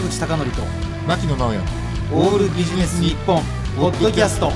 坂口孝則と牧野直哉。オールビジネス日本ポッドキャスト。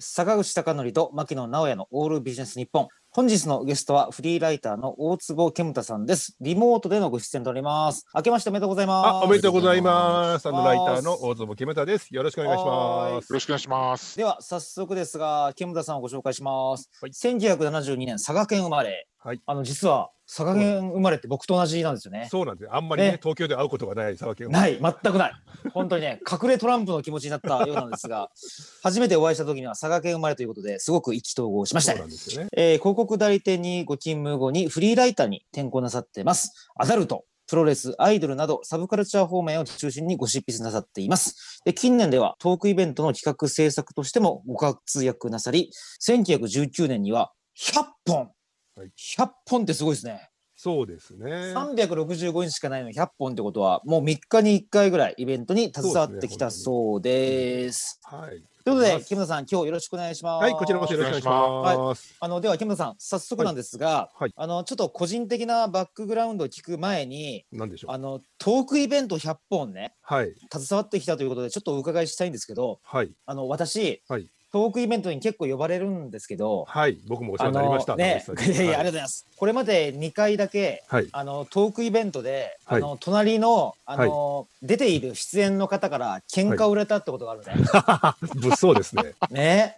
坂口孝則と牧野直哉のオールビジネス日本。本日のゲストはフリーライターの大坪健太さんです。リモートでのご出演となります。明けましておめでとうございます。あおめでとうございます。あのライターの大坪木村です。よろしくお願いします。よろしくお願いします。では早速ですが健太さんをご紹介します、はい。1972年佐賀県生まれ、はい。あの実は佐賀県生まれって僕と同じなんですよね。そうなんですあんまりねね。東京で会うことがない沢木ない、全くない。本当にね、隠れトランプの気持ちになったようなんですが、初めてお会いした時には佐賀県生まれということですごく意気投合しましたそうなんですよね。えー広告代理店にご勤務後にフリーライターに転向なさってます。アダルト、プロレス、アイドルなどサブカルチャー方面を中心にご執筆なさっています。で近年ではトークイベントの企画制作としてもご活躍なさり、1919年には100本、はい。100本ってすごいですね。そうですね。365日しかないのに100本ってことはもう3日に1回ぐらいイベントに携わってきたそうです。はい。ということで木村さん今日よろしくお願いします。はいこちらこそよろしくお願いします。あのでは木村さん早速なんですが、はい。はい。あのちょっと個人的なバックグラウンドを聞く前になんでしょう。あのトークイベント100本ねはい。携わってきたということでちょっとお伺いしたいんですけどはい。あの私、はいトークイベントに結構呼ばれるんですけど。はい僕もお世話あになりましたのね、いやいやありがとうございます。これまで2回だけはい。あのトークイベントで、はい。あの隣のあの、出ている出演の方から喧嘩を売れたってことがあるね。物騒ですね。ね、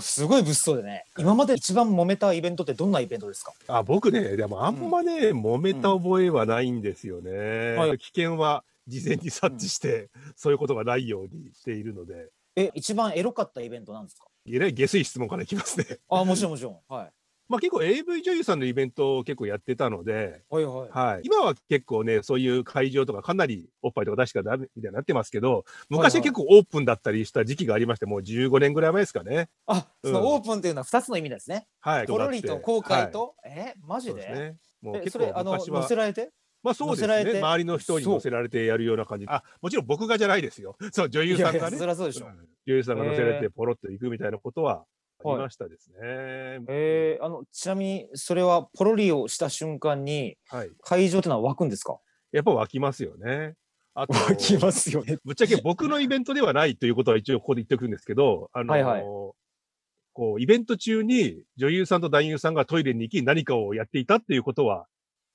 すごい物騒でね。今まで一番揉めたイベントってどんなイベントですか？あ僕ねでもあんまね揉めた覚えはないんですよね。はい。危険は事前に察知してそういうことがないようにしているのでえ、一番エロかったイベントなんですか？えらい下水質問からいきますねあ、もちろんもちろん。はい。まあ結構 AV 女優さんのイベントを結構やってたので、はいはい。はい、今は結構ね、そういう会場とかかなりおっぱいとか出しかダメみたいになってますけど、昔は結構オープンだったりした時期がありまして、もう15年ぐらい前ですかね。あ、そうんのオープンっていうのは二つの意味ですね。はい。ポロリと公開と、え、マはい、ジで？そうですね。もうえ、結それあの構昔は載せ、られて？まあそうですね。周りの人に乗せられてやるような感じ。あ、もちろん僕がじゃないですよ。そう、女優さんいやいやがね。そそうでしょん女優さんが乗せられへてポロッと行くみたいなことはありましたですね。えー、あのちなみにそれはポロリをした瞬間にはい。会場ってのは湧くんですか？やっぱ湧きますよね。あと、ますよね。ぶっちゃけ僕のイベントではないということは一応ここで言っておくんですけど、あの、はいはいこう、イベント中に女優さんと男優さんがトイレに行き何かをやっていたっていうことは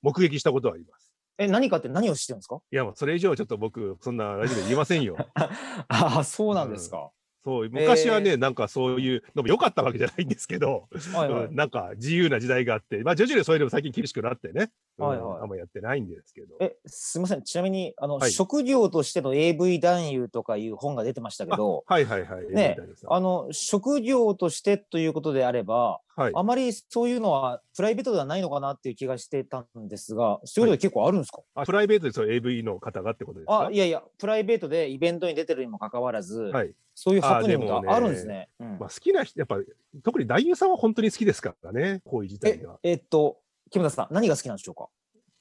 目撃したことはあります。え、何かって何をしてるんですか？いや、もうそれ以上はちょっと僕、そんなラジオで言えませんよ。あ あ、そうなんですか。そう、昔はね、なんかそういうのも良かったわけじゃないんですけど、はいはいうん。なんか自由な時代があって、まあ徐々にそれでも最近厳しくなってね、うんはいはいあんまやってないんですけど。え、すみません。ちなみに、あの、はい職業としての AV 男優とかいう本が出てましたけど。はいはいはい。ねあの職業としてということであれば、はい。あまりそういうのはプライベートではないのかなっていう気がしてたんですが、そういうことで結構あるんですか？あプライベートでそう AV の方がってことですか？あ、いやいや、プライベートでイベントに出てるにもかかわらず、はい。そういうハプニングがあるんですね。うんまあ、好きな人、やっぱ、特に男優さんは本当に好きですからね、行為自体えが。えっと、木村さん、何が好きなんでしょうか？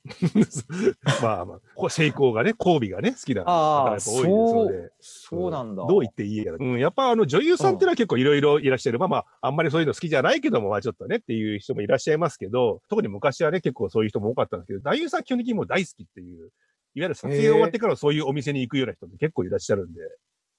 まあまあ、成功がね、交尾がね、好きな方がやっぱ多いですので。そうなんだ。どう言っていいやら。うん、やっぱあの女優さんってのは結構いろいろいらっしゃる。まあまあ、あんまりそういうの好きじゃないけども、まあちょっとねっていう人もいらっしゃいますけど、特に昔はね、結構そういう人も多かったんですけど、男優さん基本的にもう大好きっていう、いわゆる撮影終わってからそういうお店に行くような人って結構いらっしゃるんで。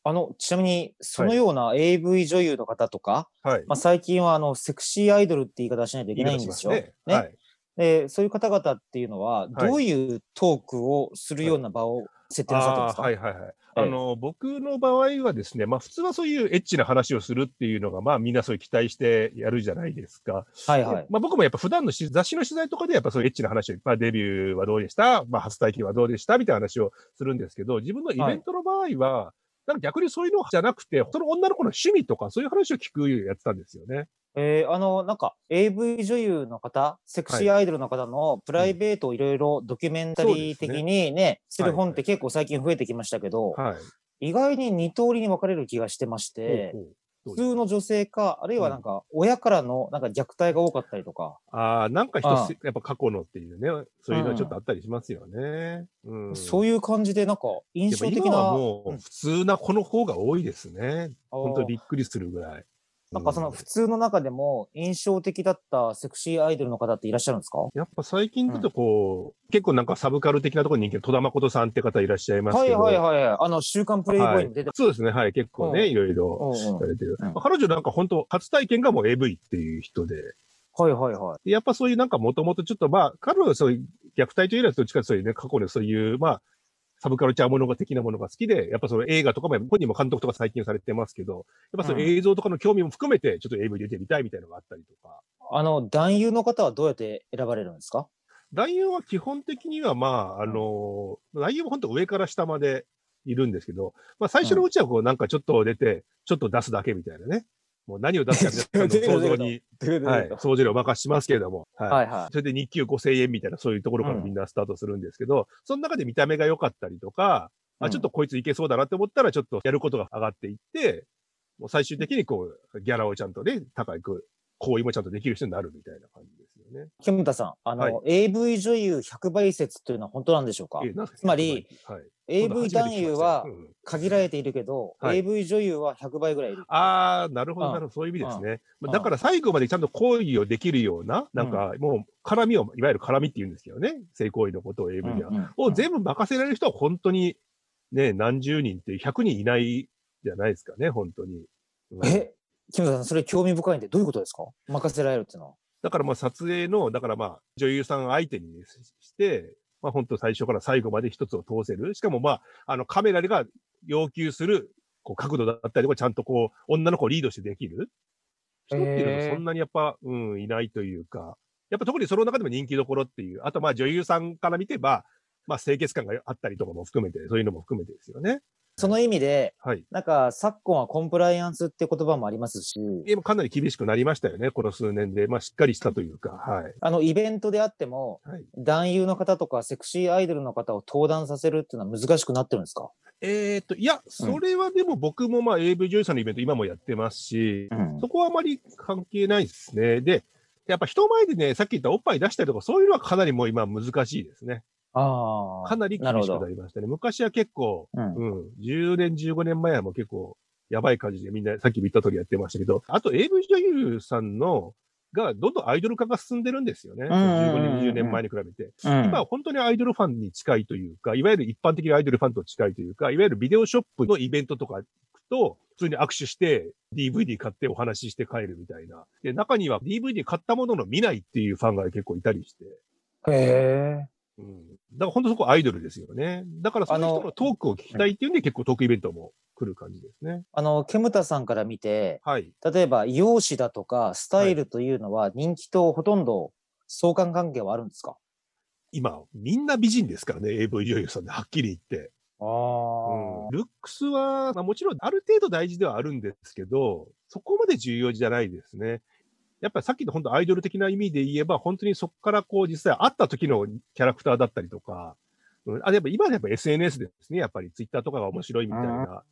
あの、ちなみに、そのような AV 女優の方とか、はい。まあ、最近はあのセクシーアイドルって言い方しないといけないんですよ。言い方しますね。はい。でそういう方々っていうのは、はいどういうトークをするような場を設定なさってますか、あーはいはいはい。あの、僕の場合はですね、まあ普通はそういうエッチな話をするっていうのが、まあみんなそういう期待してやるじゃないですか。はいはい。まあ僕もやっぱ普段のし雑誌の取材とかでやっぱそういうエッチな話をいっぱいデビューはどうでした？まあ初体験はどうでした？みたいな話をするんですけど、自分のイベントの場合は、なんか逆にそういうのじゃなくて、その女の子の趣味とかそういう話を聞くやってたんですよね。えーあの、なんか AV 女優の方、セクシーアイドルの方のプライベートをいろいろドキュメンタリー的にね、する本って結構最近増えてきましたけど、はい。意外に二通りに分かれる気がしてまして、ほうほう普通の女性か、あるいはなんか親からのなんか虐待が多かったりとか、ああ、なんか一あつ、やっぱ過去のっていうね、そういうのはちょっとあったりしますよね。うん。そういう感じでなんか印象的やっぱ今な。はもう普通な子の方が多いですね。本当にびっくりするぐらい。なんかその普通の中でも印象的だったセクシーアイドルの方っていらっしゃるんですか？やっぱ最近だとこう、結構なんかサブカル的なところに人気の戸田誠さんって方いらっしゃいますはいけど。はいはいはい。あの、週刊プレイボーイに出て、そうですね、はい、結構ね、うん。いろいろ。うんうん。されてる。うん。まあ彼女なんか本当初体験がもう AV っていう人で、はいはいはい。でやっぱそういうなんかもともとちょっとまあ、彼女はそういう虐待というよりはどっちかそういうね、過去のそういう、まあ、サブカルチャーものが的なものが好きで、やっぱその映画とかも、本人も監督とか最近されてますけど、やっぱその映像とかの興味も含めて、ちょっと AV 出てみたいみたいなのがあったりとか。あの、男優の方はどうやって選ばれるんですか？男優は基本的にはまあ、あの、男優は本当上から下までいるんですけど、まあ最初のうちはこうなんかちょっと出て、ちょっと出すだけみたいなね。もう何を出すか皆さんの 想像に、はい、想像力をお任せしますけれども、はい。はいはい。それで日給5000円みたいなそういうところからみんなスタートするんですけど、その中で見た目が良かったりとか、あ、ちょっとこいついけそうだなって思ったらちょっとやることが上がっていって、もう最終的にこう、ギャラをちゃんとね、高く、行為もちゃんとできる人になるみたいな感じですよね。キムタさん、あの、はい。AV 女優100倍説というのは本当なんでしょうか？えつまり、はい、AV 男優はうん。うん限られているけど、はい。AV 女優は100倍ぐらいいる。ああ、なるほど、うん。なるほど、そういう意味ですね。まあうん。だから最後までちゃんと行為をできるような、なんかもう絡みを、いわゆる絡みって言うんですけどね、性行為のことを AV では。うんうんを全部任せられる人は本当に、ね、何十人って100人いないじゃないですかね、本当に。うん。え、キムタさん、それ興味深いんで、どういうことですか？任せられるっていうのは。だからまあ撮影の、だからまあ女優さん相手にして、まあ本当最初から最後まで一つを通せる。しかもまあ、あのカメラが要求するこう角度だったりとか、ちゃんとこう、女の子をリードしてできる人っていうのへーがそんなにやっぱ、うん、いないというか、やっぱ特にその中でも人気どころっていう、あとまあ女優さんから見てば、まあ清潔感があったりとかも含めて、そういうのも含めてですよね。その意味で、はい。なんか昨今はコンプライアンスって言葉もありますし、でもかなり厳しくなりましたよね、この数年で。まあしっかりしたというか、はい。あのイベントであっても、はい男優の方とかセクシーアイドルの方を登壇させるっていうのは難しくなってるんですか？えっ、と、いや、それはでも僕もまあ AV 女優さんのイベント今もやってますし、んそこはあまり関係ないですね。で、やっぱ人前でね、さっき言ったおっぱい出したりとか、そういうのはかなりもう今難しいですね。ああ。かなり厳しくなりましたね。昔は結構、うんうん、10年、15年前はもう結構、やばい感じでみんな、さっき言った通りやってましたけど、あと AV 女優さんの、が、どんどんアイドル化が進んでるんですよね。んうんうん15年、20年前に比べて。うん今は本当にアイドルファンに近いというか、いわゆる一般的なアイドルファンと近いというか、いわゆるビデオショップのイベントとか行くと、普通に握手して、DVD 買ってお話しして帰るみたいな。で、中には DVD 買ったものの見ないっていうファンが結構いたりして。へえ。うん。だから本当そこアイドルですよね。だからその人のトークを聞きたいっていうんで結構トークイベントも来る感じですね。あの、ケムタさんから見て、はい。例えば容姿だとかスタイルというのは人気とほとんど相関関係はあるんですか？今、みんな美人ですからね、AV 女優さんではっきり言って。あうんルックスは、まあ、もちろんある程度大事ではあるんですけど、そこまで重要じゃないですね。やっぱりさっきの本当アイドル的な意味で言えば、本当にそこからこう実際会った時のキャラクターだったりとか、うん、あ、やっぱ今はやっぱ SNS ですね。やっぱりツイッターとかが面白いみたいな。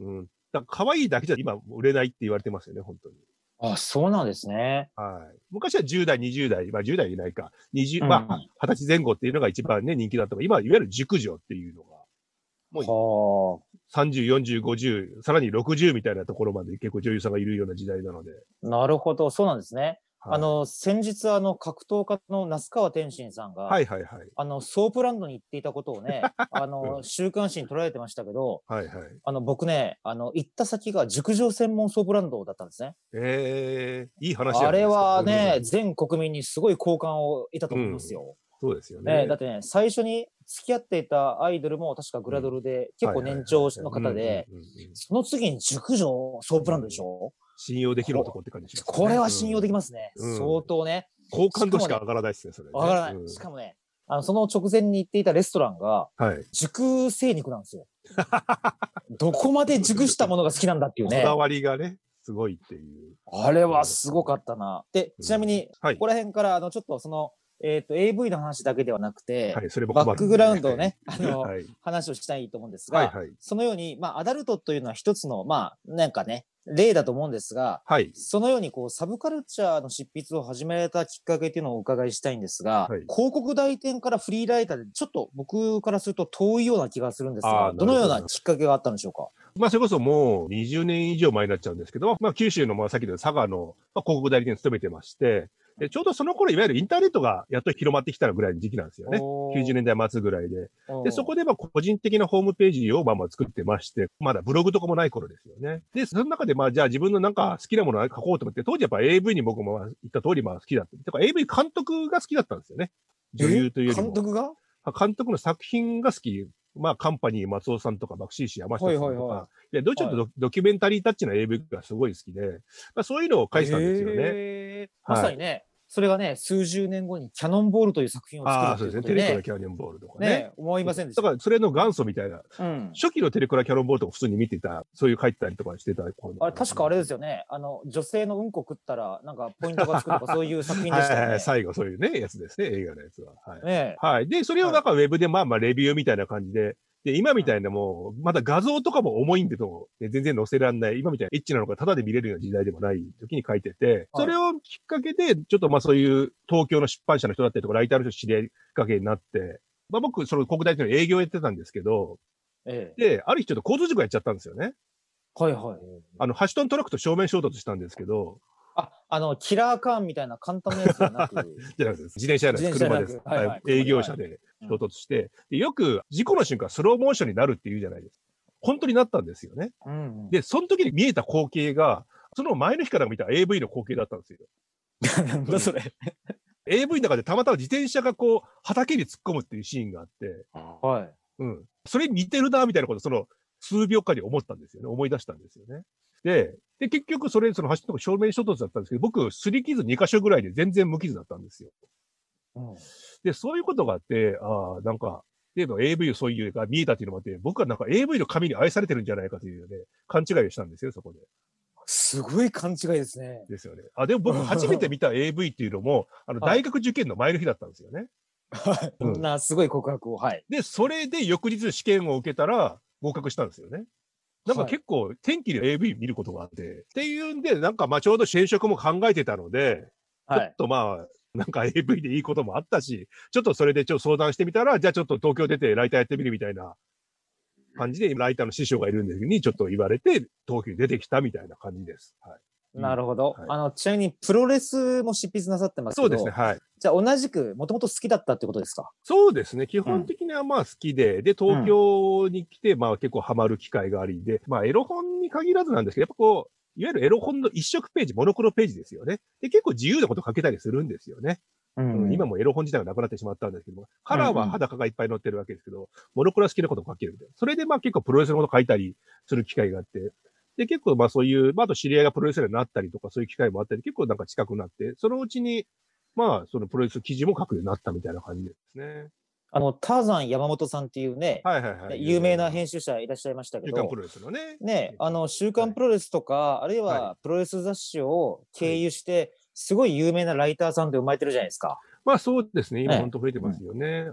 うん。だ可愛いだけじゃ今売れないって言われてますよね、本当に。あ。あ、そうなんですね。はい。昔は10代、20代、まあ10代いないか、20、うんまあ20歳前後っていうのが一番ね、人気だった今はいわゆる熟女っていうのが、もうは30、40、50、さらに60みたいなところまで結構女優さんがいるような時代なので。あ。なるほど。そうなんですね。はいあ、の、先日、あの、格闘家の那須川天心さんが、はいはいはい。あの、ソープランドに行っていたことをね、あの、うん週刊誌に捉えてましたけど、はいはい。あの、僕ね、あの、行った先が熟女専門ソープランドだったんですね。ええいい話あれはね、うん全国民にすごい好感を得たと思いますよ。そうですよね。ねだってね、最初に付き合っていたアイドルも確かグラドルで、結構年長の方で、うんうんうんうんその次に熟女ソープランドでしょ、信用できる男って感じしますねこれは信用できますね。うん相当ね。好感度しか上がらないですね、それね。わからない。うんしかもね、あの、その直前に行っていたレストランが、はい。熟成肉なんですよ。どこまで熟したものが好きなんだっていうね。こだわりがね、すごいっていう。あれはすごかったな。で、ちなみに、はいここら辺から、あの、ちょっとその、えっ、と、AV の話だけではなくて、はい、それもバックグラウンドをね、あの、はい。話をしたいと思うんですが、はいはい。そのように、まあ、アダルトというのは一つの、まあ、なんかね、例だと思うんですが、はい。そのようにこうサブカルチャーの執筆を始めたきっかけっていうのをお伺いしたいんですが、はい広告代理店からフリーライターでちょっと僕からすると遠いような気がするんですが、どのようなきっかけがあったんでしょうか？まあ、それこそもう20年以上前になっちゃうんですけど、まあ、九州の、まあ、さっきの佐賀の、まあ、広告代理店に勤めてまして、でちょうどその頃、いわゆるインターネットがやっと広まってきたぐらいの時期なんですよね。90年代末ぐらいで。で、そこでまあ個人的なホームページをまあまあ作ってまして、まだブログとかもない頃ですよね。で、その中でまあじゃあ自分のなんか好きなものを書こうと思って、当時やっぱ AV に僕もまあ言った通りまあ好きだった。だから AV 監督が好きだったんですよね。女優というよりも。監督が？監督の作品が好き。まあ、カンパニー松尾さんとか、爆心師山下さんとか、はいはいはで、どっちかとド,、ドキュメンタリータッチの AV がすごい好きで、まあ、そういうのを書いてたんですよね。へー。まさにね、それがね、数十年後にキャノンボールという作品をああ、作そうですね。テレクラキャノンボールとかね。ね、思いませんでした。だから、それの元祖みたいな、うん、初期のテレクラキャノンボールとか普通に見てた、そういう書いてたりとかしてた頃あれ、確かあれですよね。あの、女性のうんこ食ったら、なんかポイントがつくとか、そういう作品でしたよねはい。最後そういうね、やつですね、映画のやつは。はい。ねはい。で、それをなんかウェブでまあまあレビューみたいな感じで、で、今みたいなもう、まだ画像とかも重いんでと、ね全然載せらんない、今みたいなエッチなのがタダで見れるような時代でもない時に書いてて、それをきっかけで、ちょっとまあそういう東京の出版社の人だったりとか、ライターの人知り合いきっかけになって、まあ僕、その国大での営業やってたんですけど、ええで、ある日ちょっと交通事故やっちゃったんですよね。はいはい。あの、8トントラックと正面衝突したんですけど、あ、あの、キラーカーンみたいな簡単なやつじゃなく、じゃなくて、自転車やないです。車車です。はいはいはい営業車で衝突して、でよく事故の瞬間スローモーションになるって言うじゃないですか。本当になったんですよね。うん、で、その時に見えた光景が、その前の日から見た AV の光景だったんですよ。なんだそれ。AV の中でたまたま自転車がこう、畑に突っ込むっていうシーンがあって、はい。うん。それに似てるな、みたいなこと、その、数秒間に思ったんですよね。思い出したんですよね。で、で、結局それ、その走った正面衝突だったんですけど、僕、擦り傷2箇所ぐらいで全然無傷だったんですよ。うんで、そういうことがあって、ああ、なんか、でも AV そういうが見えたっていうのもあって、僕はなんか AV の紙に愛されてるんじゃないかというね、勘違いをしたんですよ、そこで。すごい勘違いですね。ですよね。あ、でも僕初めて見た AV っていうのも、あの、はい大学受験の前の日だったんですよね。はい。うんなすごい告白を。はい。で、それで翌日試験を受けたら合格したんですよね。なんかはい結構天気で AV 見ることがあって、っていうんで、なんかまあちょうど転職も考えてたので、ちょっはい。とまあ、なんか AV でいいこともあったし、ちょっとそれでちょっと相談してみたら、じゃあちょっと東京出てライターやってみるみたいな感じで、ライターの師匠がいるんですにちょっと言われて、東京に出てきたみたいな感じです。はい。なるほど。はいあの、ちなみにプロレスも執筆なさってますけど、そうですね、はい。じゃあ同じく、もともと好きだったってことですか？そうですね。基本的にはまあ好きで、で、東京に来て、まあ結構ハマる機会がありで、まあエロ本に限らずなんですけど、やっぱこう、いわゆるエロ本の一色ページ、モノクロページですよね。で、結構自由なこと書けたりするんですよね。ううん今もエロ本自体がなくなってしまったんですけども、カラーは裸がいっぱい載ってるわけですけど、モノクロは好きなことを書けるみたいな。それでまあ結構プロレスのこと書いたりする機会があって、で、結構まあそういう、まああと知り合いがプロレスラーになったりとかそういう機会もあったり、結構なんか近くなって、そのうちに、まあそのプロレス記事も書くようになったみたいな感じですね。あの、ターザン山本さんっていうね、はいはいはい。有名な編集者いらっしゃいましたけど週刊プ、ロレスのね。ね、あの、週刊プロレスとか、あるいははプロレス雑誌を経由して、すごい有名なライターさんって生まれてるじゃないですか。まあそうですね。今ね本当増えてますよね。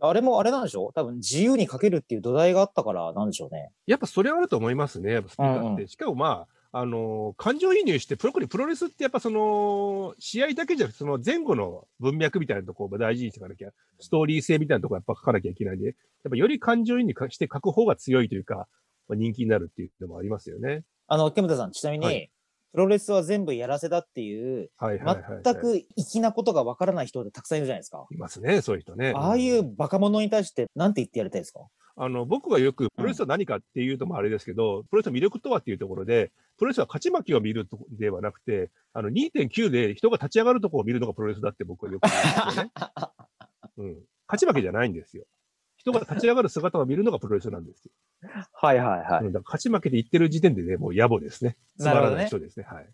あれもあれなんでしょ？多分自由に書けるっていう土台があったからなんでしょうね。やっぱそれはあると思いますね。やっぱスピーカーって。うんうんしかもまあ、あのー感情移入して、プロコリプロレスってやっぱその、試合だけじゃなくて、その前後の文脈みたいなところを大事にしていかなきゃ、ストーリー性みたいなところやっぱ書かなきゃいけないんで、やっぱより感情移入して書く方が強いというか、まあ、人気になるっていうのもありますよね。あの、ケムタさん、ちなみに、はいプロレスは全部やらせだっていう、はいはいはい、はい。全く粋なことがわからない人ってたくさんいるじゃないですか。いますね、そういう人ね。ああいうバカ者に対して何て言ってやりたいですか？あの、僕がよく、プロレスは何かっていうともあれですけど、プロレスの魅力とはっていうところで、プロレスは勝ち負けを見るとではなくて、あの、2.9で人が立ち上がるところを見るのがプロレスだって僕はよく言うんですよね。うん。勝ち負けじゃないんですよ。人が立ち上がる姿を見るのがプロレスなんですよ。はいはいはうんだから勝ち負けで言ってる時点でね、もう野暮ですね。つまらない人ですね。はい。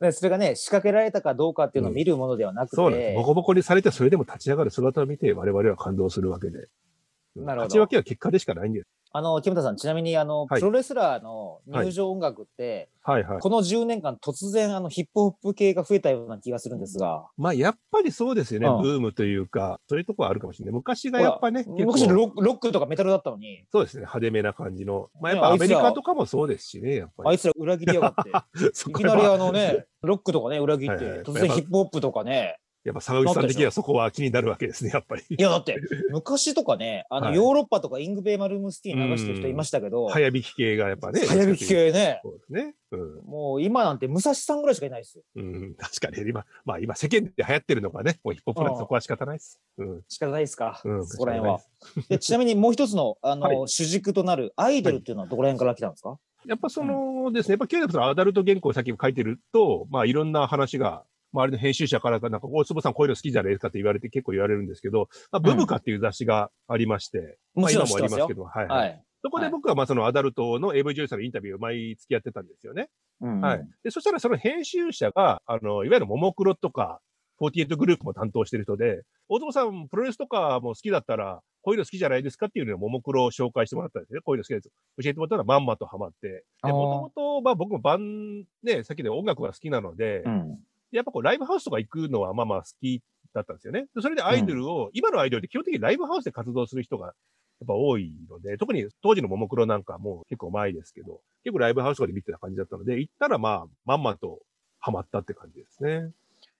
でそれがね、仕掛けられたかどうかっていうのを見るものではなくて、そうなんです。ボコボコにされて、それでも立ち上がる姿を見て、我々は感動するわけで。うんなるほど勝ち負けは結果でしかないんです。あの、木村さん、ちなみに、あの、はいプロレスラーの入場音楽って、はいはい。この10年間突然、あの、ヒップホップ系が増えたような気がするんですが、まあ、やっぱりそうですよね。うんブームというか、そういうところはあるかもしれない。昔がやっぱね、結昔構、ロックロックとかメタルだったのに、そうですね、派手めな感じの。まあ、やっねあいつらぱアメリカとかもそうですしね、やっぱり。あいつら裏切りやがって、そこはまあいきなりあのね、ロックとかね、裏切ってはいはい、突然ヒップホップとかね、やっぱ沢口さん的にはそこは気になるわけですね、やっぱり。いや、だって、昔とかね、あの、はいヨーロッパとかイングベーマルームスティー流してる人いましたけど、早引き系がやっぱね。早引き系ね、そうですね。うん。もう今なんて武蔵さんぐらいしかいないですよ。うん、確かに、今、まあ今世間で流行ってるのがね、もうヒップホップなんでそこは仕方ないです。うん。仕方ないですか、うん、そこら辺は。で。ちなみにもう一つの、あの、はい主軸となるアイドルっていうのはどこら辺から来たんですか、やっぱそのですね、やっぱキューレプのアダルト原稿をさっき書いてると、まあいろんな話が、周りの編集者からか、なんか、大坪さんこういうの好きじゃないですかって言われて結構言われるんですけど、まあ、ブブカっていう雑誌がありまして、まあもちろ今んますよもありますけ。ど、はい、は。はいい。そこで僕はまあそのアダルトの AV 女優さんのインタビューを毎月やってたんですよね。うんはい。で、そしたらその編集者が、あの、いわゆるももクロとか、48グループも担当してる人で、大友さん、プロレスとかも好きだったら、こういうの好きじゃないですかっていうのをももクロを紹介してもらったんですね。こういうの好きです。教えてもらったらまんまとハマって。で、もともと、まあ僕もバン、ね、さっきで音楽が好きなので、うん。やっぱこうライブハウスとか行くのはまあまあ好きだったんですよね。でそれでアイドルを、今のアイドルって基本的にライブハウスで活動する人がやっぱ多いので、特に当時のももクロなんかもう結構前ですけど、結構ライブハウスとかで見てた感じだったので、行ったらまあ、まんまとハマったって感じですね。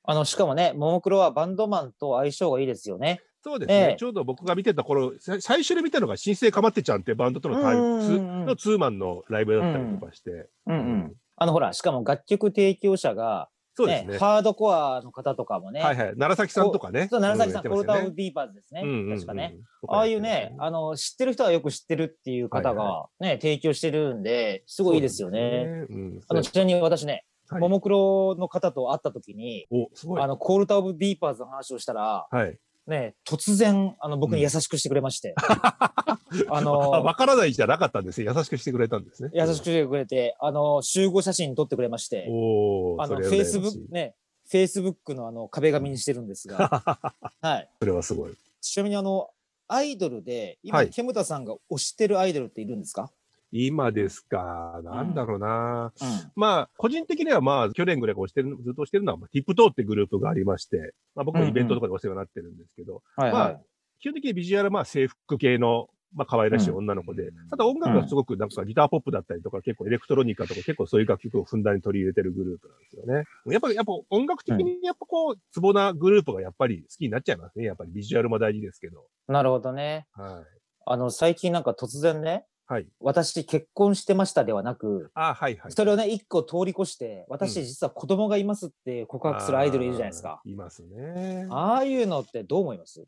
あの、しかもね、ももクロはバンドマンと相性がいいですよね。そうですね。ええちょうど僕が見てた頃、さ最初に見たのが神聖かまってちゃんってバンドとのタイうんうんうんツーのツーマンのライブだったりとかして。うんうん。あの、ほら、しかも楽曲提供者が、ね、そうですね。ハードコアの方とかもね、はいはい。奈良崎さんとかね。そう、奈良崎さん、うコルタ・オブ・やってましたよねディーパーズですね。うんうんうん確かね。。ああいうね、あの、知ってる人はよく知ってるっていう方がね、提供してるんで、すごいいいですよね。ね。うんあの、ちなみに私ね、はいももクロの方と会った時に、お、すごい。あの、コールタ・オブ・ディーパーズの話をしたら、はい。ね、突然、あの、僕に優しくしてくれまして、あ あの、わからないじゃなかったんですね。優しくしてくれたんですね。優しくしてくれて、あの、集合写真撮ってくれまして、おお、あの、フェイスブック、ね、フェイスブックのあの、壁紙にしてるんですが、はい。それはすごい。ちなみにあの、アイドルで、今、はいケムタさんが推してるアイドルっているんですか？今ですか。なんだろうな。うん。まあ、個人的にはまあ、去年ぐらいから押してる、ずっと押してるのは、まあ、ティップトーってグループがありまして、まあ僕もイベントとかでお世話になってるんですけど、はいまあ基本的にビジュアルはまあ制服系の、まあ可愛らしい女の子で、ただ音楽がすごくなんかギターポップだったりとか、結構エレクトロニカとか結構そういう楽曲をふんだんに取り入れてるグループなんですよね。やっぱり、やっぱ音楽的にやっぱこう、ツボなグループがやっぱり好きになっちゃいますね。やっぱりビジュアルも大事ですけど。なるほどね。はい。あの、最近なんか突然ね、はい。私結婚してましたではなく、あはいはい。それをね、一個通り越して、私実は子供がいますって告白するアイドルいるじゃないですか。いますね。ああいうのってどう思います？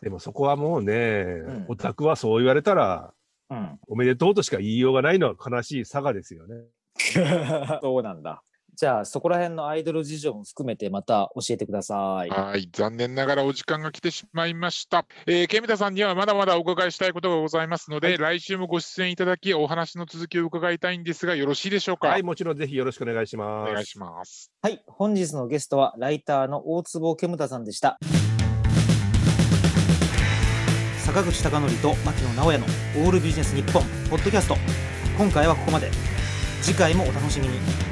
でもそこはもうね、んオタクはそう言われたら、うん。おめでとうとしか言いようがないのは悲しい差がですよね。そうなんだ。じゃあ、そこら辺のアイドル事情も含めてまた教えてください。はい、残念ながらお時間が来てしまいました。えー、ケミタさんにはまだまだお伺いしたいことがございますので、来週もご出演いただき、お話の続きを伺いたいんですが、よろしいでしょうか？はい、もちろんぜひよろしくお願いします。お願いします。はい。本日のゲストは、ライターの大坪ケムタさんでした。坂口孝則と牧野直哉のオールビジネス日本ポッドキャスト。今回はここまで。次回もお楽しみに。